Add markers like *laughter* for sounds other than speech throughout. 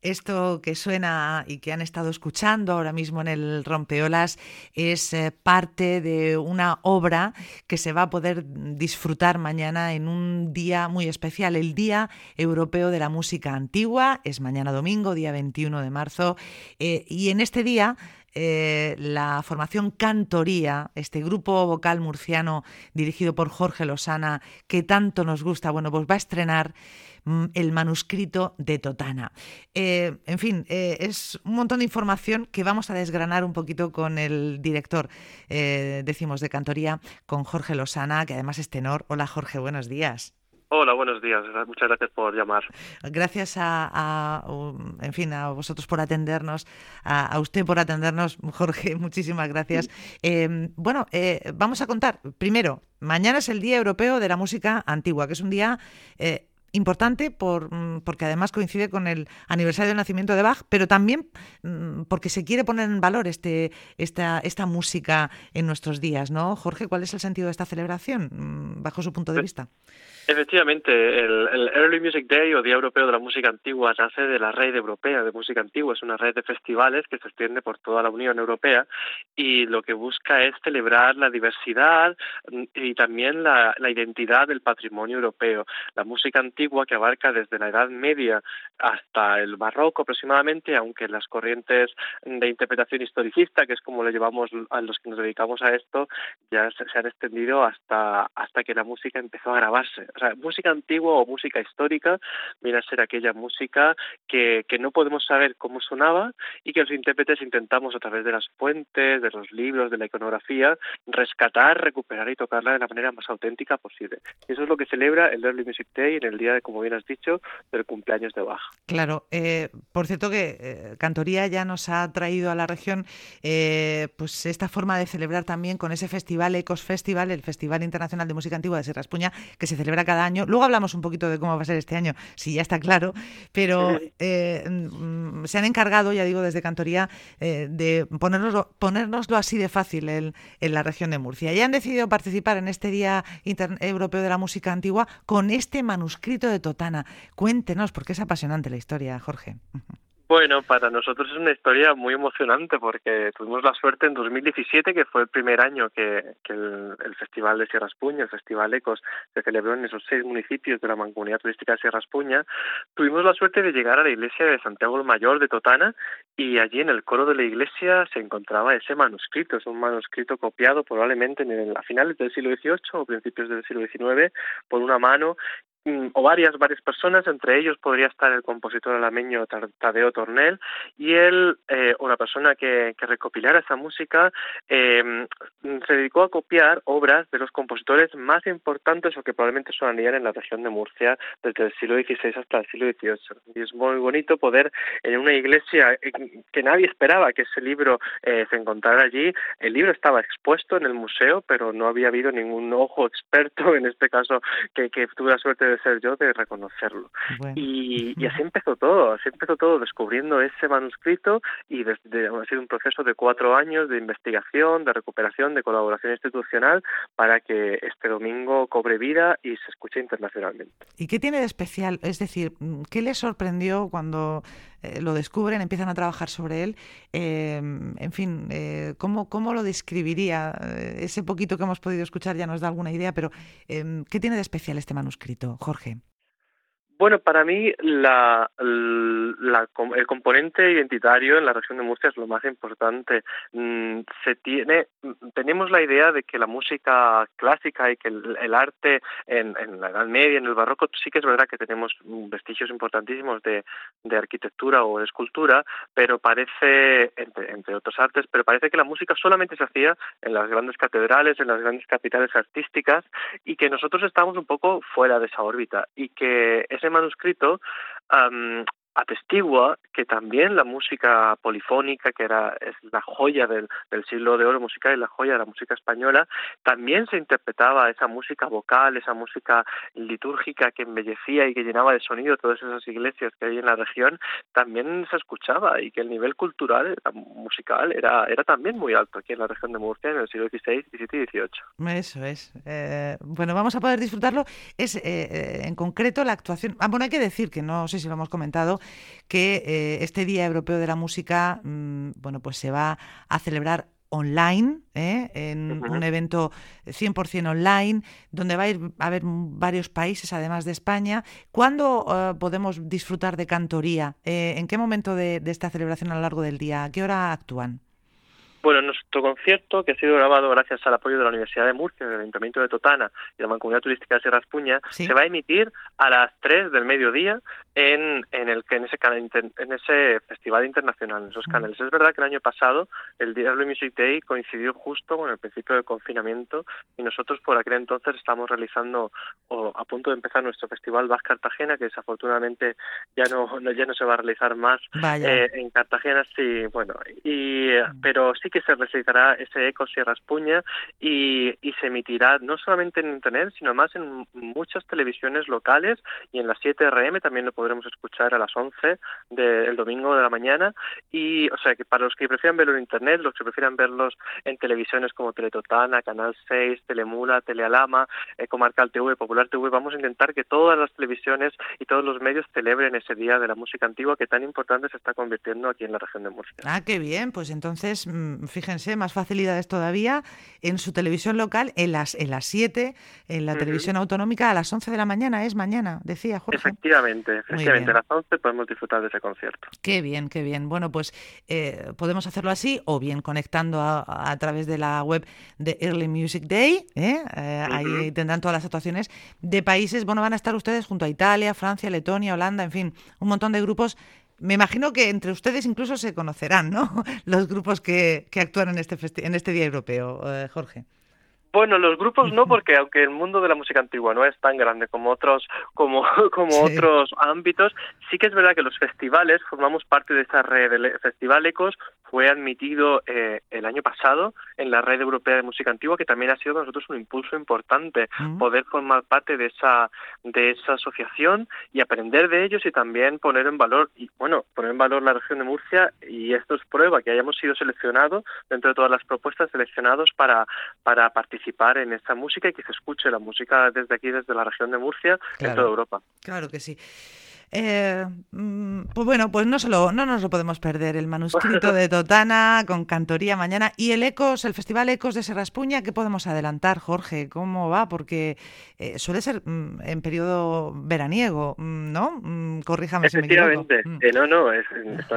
Esto que suena y que han estado escuchando ahora mismo en el Rompeolas es eh, parte de una obra que se va a poder disfrutar mañana en un día muy especial, el Día Europeo de la Música Antigua. Es mañana domingo, día 21 de marzo. Eh, y en este día eh, la formación Cantoría, este grupo vocal murciano dirigido por Jorge Losana, que tanto nos gusta, bueno, pues va a estrenar el manuscrito de Totana. Eh, en fin, eh, es un montón de información que vamos a desgranar un poquito con el director, decimos, de Cantoría, con Jorge Losana, que además es tenor. Hola Jorge, buenos días. Hola, buenos días. Muchas gracias por llamar. Gracias a, en fin, a vosotros por atendernos, a, usted por atendernos, Jorge. *laughs* Muchísimas gracias. Em, bueno, eh, vamos a contar. Primero, mañana es el Día Europeo de la Música Antigua, que es un día eh, importante por, mm, porque además coincide con el aniversario del nacimiento de Bach, pero también mm, porque se quiere poner en valor este, esta, esta música en nuestros días, ¿no? Jorge, ¿cuál es el sentido de esta celebración mm, bajo su punto de vista? Efectivamente, el, Early Music Day o Día Europeo de la Música Antigua nace de la Red Europea de Música Antigua. Es una red de festivales que se extiende por toda la Unión Europea y lo que busca es celebrar la diversidad y también la, la identidad del patrimonio europeo. La música antigua que abarca desde la Edad Media hasta el Barroco aproximadamente, aunque las corrientes de interpretación historicista, que es como lo llevamos a los que nos dedicamos a esto, ya se han extendido hasta, hasta que la música empezó a grabarse o sea, música antigua o música histórica viene a ser aquella música que, que no podemos saber cómo sonaba y que los intérpretes intentamos a través de las fuentes, de los libros, de la iconografía, rescatar, recuperar y tocarla de la manera más auténtica posible. Y eso es lo que celebra el Early Music Day en el día, como bien has dicho, del cumpleaños de Bach. Claro, eh, por cierto que eh, Cantoría ya nos ha traído a la región eh, pues esta forma de celebrar también con ese festival Ecos Festival, el Festival Internacional de Música Antigua de Sierra Espuña, que se celebra cada año. Luego hablamos un poquito de cómo va a ser este año, si ya está claro, pero eh, mm, se han encargado, ya digo, desde Cantoría, de ponernoslo, ponérnoslo así de fácil en, en, la región de Murcia. Y han decidido participar en este Día Europeo de la Música Antigua con este manuscrito de Totana. Cuéntenos, porque es apasionante la historia, Jorge. Bueno, para nosotros es una historia muy emocionante porque tuvimos la suerte en 2017, que fue el primer año que, el, Festival de Sierra Espuña, el Festival Ecos, se celebró en esos seis municipios de la Mancomunidad Turística de Sierra Espuña. Tuvimos la suerte de llegar a la iglesia de Santiago el Mayor de Totana y allí en el coro de la iglesia se encontraba ese manuscrito. Es un manuscrito copiado probablemente en a finales del siglo XVIII o principios del siglo XIX por una mano o varias, varias personas, entre ellos podría estar el compositor alameño Tadeo Tornel, y él, eh, una persona que, que recopilara esa música, eh, se dedicó a copiar obras de los compositores más importantes o que probablemente sonarían en la región de Murcia desde el siglo XVI hasta el siglo XVIII. Y es muy bonito poder en una iglesia eh, que nadie esperaba que ese libro eh, se encontrara allí, el libro estaba expuesto en el museo, pero no había habido ningún ojo experto, *laughs* en este caso, que, que la suerte de ser yo de reconocerlo. Y, así empezó todo, así empezó todo, descubriendo ese manuscrito y desde, ha sido un proceso de cuatro años de investigación, de recuperación, de colaboración institucional para que este domingo cobre vida y se escuche internacionalmente. ¿Y qué tiene de especial? Es decir, ¿qué le sorprendió cuando eh, lo descubren, empiezan a trabajar sobre él? Eh, en fin, eh, ¿cómo, ¿cómo lo describiría? ese poquito que hemos podido escuchar ya nos da alguna idea, pero ¿qué tiene de especial este manuscrito? Jorge. Bueno, para mí la, la, el componente identitario en la región de Murcia es lo más importante. Mm, se tiene, tenemos la idea de que la música clásica y que el, arte en, en, la Edad Media, en el Barroco, sí que es verdad que tenemos vestigios importantísimos de, de arquitectura o de escultura, pero parece, entre, entre otros artes, pero parece que la música solamente se hacía en las grandes catedrales, en las grandes capitales artísticas y que nosotros estamos un poco fuera de esa órbita y que ese manuscrito atestigua que también la música polifónica, que era es la joya del, del, siglo de oro musical y la joya de la música española, también se interpretaba esa música vocal, esa música litúrgica que embellecía y que llenaba de sonido todas esas iglesias que hay en la región, también se escuchaba y que el nivel cultural, musical, era, era también muy alto aquí en la región de Murcia en el siglo XVI, XVII y XVIII. Eso es. Eh, bueno, vamos a poder disfrutarlo. Es eh, eh, en concreto la actuación. Ah, bueno, hay que decir que no sé si lo hemos comentado, que eh, este Día Europeo de la Música, mm, bueno, pues se va a celebrar online, ¿eh? en un evento 100% online, donde va a, ir, a haber varios países, además de España. ¿Cuándo eh, podemos disfrutar de cantoría? Eh, ¿En qué momento de, de, esta celebración a lo largo del día? ¿A qué hora actúan? Bueno, nuestro concierto, que ha sido grabado gracias al apoyo de la Universidad de Murcia, del Ayuntamiento de Totana y la Mancomunidad Turística de Sierra Espuña, ¿Sí? se va a emitir a las 3 del mediodía en, en, el, en, ese, canal, en ese festival internacional, en esos canales. Es verdad que el año pasado el Diablo Music Day coincidió justo con el principio del confinamiento y nosotros por aquel entonces estamos realizando o a punto de empezar nuestro festival Bass Cartagena, que desafortunadamente ya no, ya no se va a realizar más eh, en Cartagena, sí, bueno, y, pero sí que se realizará ese eco Sierra Espuña y, y se emitirá no solamente en internet, sino más en muchas televisiones locales y en las 7RM también lo podremos escuchar a las 11 del domingo de la mañana y, o sea, que para los que prefieran verlo en internet, los que prefieran verlos en televisiones como Teletotana, Canal 6, Telemula, Telealama, eh, Comarcal TV, Popular TV, vamos a intentar que todas las televisiones y todos los medios celebren ese día de la música antigua que tan importante se está convirtiendo aquí en la región de Murcia. Ah, qué bien, pues entonces fíjense, más facilidades todavía en su televisión local en las en las 7, en la uh -huh. televisión autonómica a las 11 de la mañana, es mañana, decía Jorge. Efectivamente, efectivamente, a las 11 podemos disfrutar de ese concierto. Qué bien, qué bien. Bueno, pues eh, podemos hacerlo así o bien conectando a, a, través de la web de Early Music Day, ¿eh? Eh, uh -huh. ahí tendrán todas las actuaciones de países, bueno, van a estar ustedes junto a Italia, Francia, Letonia, Holanda, en fin, un montón de grupos me imagino que entre ustedes incluso se conocerán, ¿no? *laughs* Los grupos que, que actúan en este, en este Día Europeo, eh, Jorge. Bueno, los grupos no, *laughs* porque aunque el mundo de la música antigua no es tan grande como otros, como, *laughs* como sí. otros ámbitos, sí que es verdad que los festivales formamos parte de esa red de Festival Ecos, fue admitido eh, el año pasado en la red europea de música antigua, que también ha sido para nosotros un impulso importante mm. poder formar parte de esa de esa asociación y aprender de ellos y también poner en valor y bueno poner en valor la región de Murcia y esto es prueba que hayamos sido seleccionados dentro de todas las propuestas seleccionados para para participar en esta música y que se escuche la música desde aquí desde la región de Murcia claro. en toda Europa. Claro que sí. Eh, pues bueno, pues no, solo, no nos lo podemos perder. El manuscrito *laughs* de Totana con cantoría mañana y el Ecos, el Festival Ecos de Serraspuña, ¿qué podemos adelantar, Jorge? ¿Cómo va? Porque eh, suele ser mm, en periodo veraniego, mm, ¿no? Mm, corríjame si me equivoco. Eh, no, no, es, está,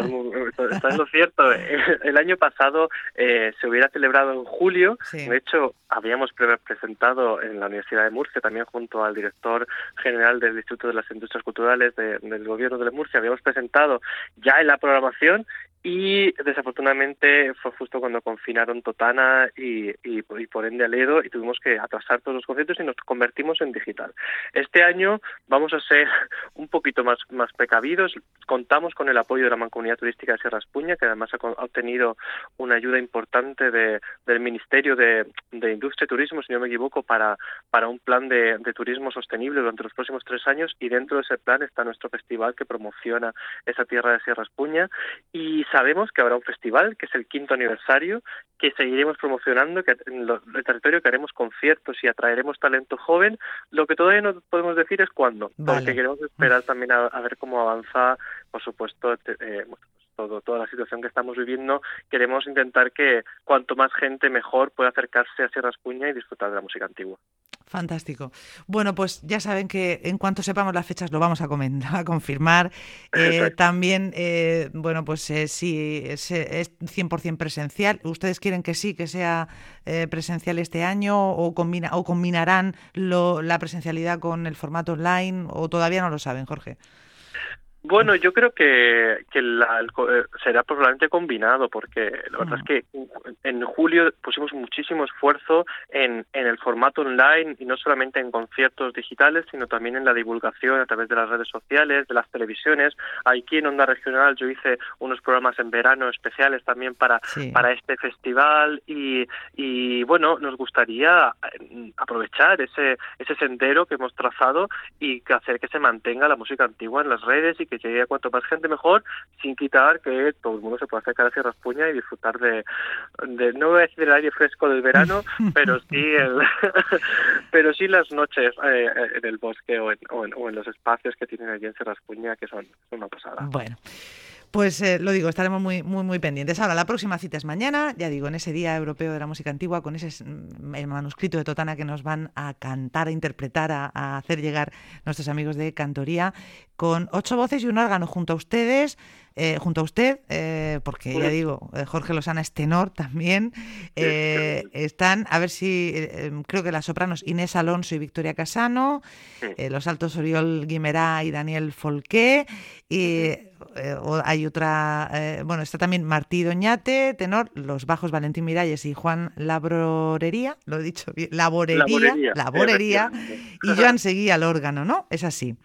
está, en lo cierto. *laughs* *laughs* El año pasado eh, se hubiera celebrado en julio. Sí. De hecho, habíamos presentado en la Universidad de Murcia, también junto al director general del Instituto de las Industrias Culturales de, del Gobierno de Murcia, habíamos presentado ya en la programación y desafortunadamente fue justo cuando confinaron Totana y, y, por ende Aledo y tuvimos que atrasar todos los conciertos y nos convertimos en digital. Este año vamos a ser *laughs* un poquito más, más precavidos, contamos con el apoyo de la Mancomunidad Turística de Sierra Espuña, que además ha, obtenido una ayuda importante de, del Ministerio de, de, Industria y Turismo, si no me equivoco, para, para un plan de, de turismo sostenible durante los próximos tres años. Y dentro de ese plan está nuestro festival que promociona esa tierra de Sierra Espuña. Y sabemos que habrá un festival, que es el quinto aniversario, que seguiremos promocionando, que en el territorio que haremos conciertos y atraeremos talento joven. Lo que todavía no podemos decir es cuándo, vale. porque queremos esperar también a, a, ver cómo avanza, por supuesto, eh, todo, toda la situación que estamos viviendo. Queremos intentar que cuanto más gente mejor pueda acercarse a Sierra Espuña y disfrutar de la música antigua. Fantástico. Bueno, pues ya saben que en cuanto sepamos las fechas lo vamos a, *laughs* a confirmar. Eh, también, eh, bueno, pues eh, si es, es 100% presencial, ¿ustedes quieren que sí, que sea eh, presencial este año o, combina, o combinarán lo, la presencialidad con el formato online o todavía no lo saben, Jorge? Bueno, yo creo que, que la, el, será probablemente combinado, porque la verdad es que en julio pusimos muchísimo esfuerzo en, en el formato online y no solamente en conciertos digitales, sino también en la divulgación a través de las redes sociales, de las televisiones. Aquí en Onda Regional yo hice unos programas en verano especiales también para, sí. para este festival y, y bueno, nos gustaría aprovechar ese, ese sendero que hemos trazado y hacer que se mantenga la música antigua en las redes y que llegue a cuanto más gente mejor, sin quitar que todo el mundo se pueda acercar hacia Raspuña y disfrutar de, de no voy a decir el aire fresco del verano, *laughs* pero sí el, *laughs* pero sí las noches eh, en el bosque o en, o en, los espacios que tienen allí en Raspuña que son, son una pasada. Bueno. Pues eh, lo digo, estaremos muy, muy, muy pendientes. Ahora, la próxima cita es mañana, ya digo, en ese Día Europeo de la Música Antigua, con ese mm, manuscrito de Totana que nos van a cantar, a interpretar, a, hacer llegar nuestros amigos de Cantoría, con ocho voces y un órgano junto a ustedes. Eh, junto a usted, eh, porque ya digo, Jorge Lozana es tenor también. están, a ver si, em, creo que las sopranos Inés Alonso y Victoria Casano, los altos Oriol Guimerá y Daniel Folqué, y eh, hay otra, eh, bueno, está también Martí Doñate, tenor, los bajos Valentín Miralles y Juan Labrorería, lo he dicho bien, Laborería, Laborería, y Joan Seguía al órgano, ¿no? Es así.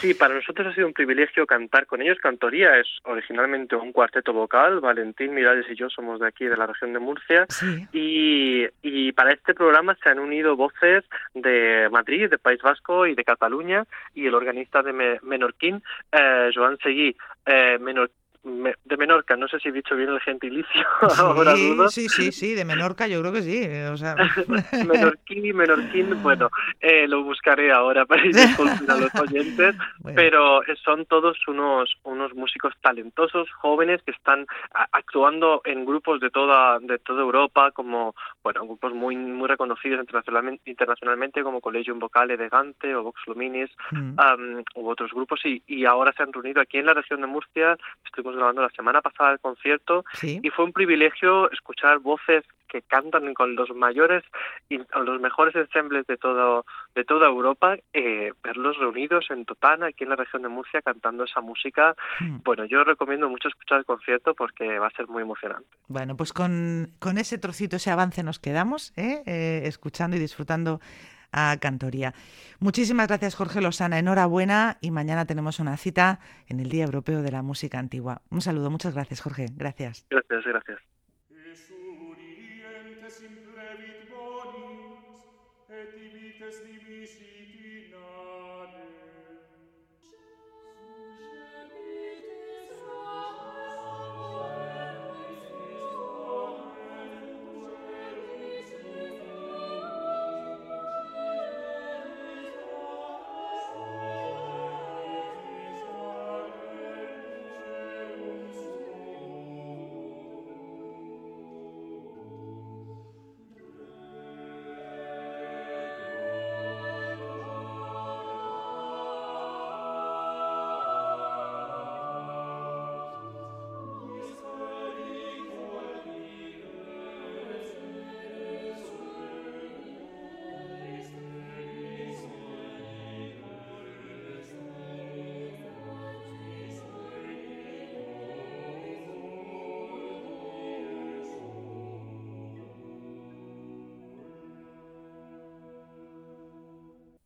Sí, para nosotros ha sido un privilegio cantar con ellos. Cantoría es originalmente un cuarteto vocal. Valentín Miralles y yo somos de aquí, de la región de Murcia. Y, y para este programa se han unido voces de Madrid, de País Vasco y de Cataluña. Y el organista de Menorquín, eh, Joan Seguí, eh, menor, de Menorca, no sé si he dicho bien el gentilicio, *laughs* sí, ahora Sí, sí, sí, de Menorca yo creo que sí. O sea... *laughs* Menorquín, Menorquín, bueno, eh, lo buscaré ahora para ir a los oyentes, *laughs* pero son todos unos, unos músicos talentosos, jóvenes, que están actuando en grupos de toda, de toda Europa, como, bueno, grupos muy, muy reconocidos internacionalmente, internacionalmente como Collegium Vocale de Gante o Vox Luminis, mm. u otros grupos, y, y ahora se han reunido aquí en la región de Murcia, estuvimos grabando la semana pasada el concierto y fue un privilegio escuchar voces que cantan con los mayores y los mejores ensembles de todo de toda Europa eh, verlos reunidos en Totana aquí en la región de Murcia cantando esa música hmm. bueno yo recomiendo mucho escuchar el concierto porque va a ser muy emocionante bueno pues con, con ese trocito ese avance nos quedamos ¿eh? Eh, escuchando y disfrutando a Cantoria. Muchísimas gracias Jorge Lozana, enhorabuena y mañana tenemos una cita en el Día Europeo de la Música Antigua. Un saludo, muchas gracias Jorge, gracias. Gracias, gracias.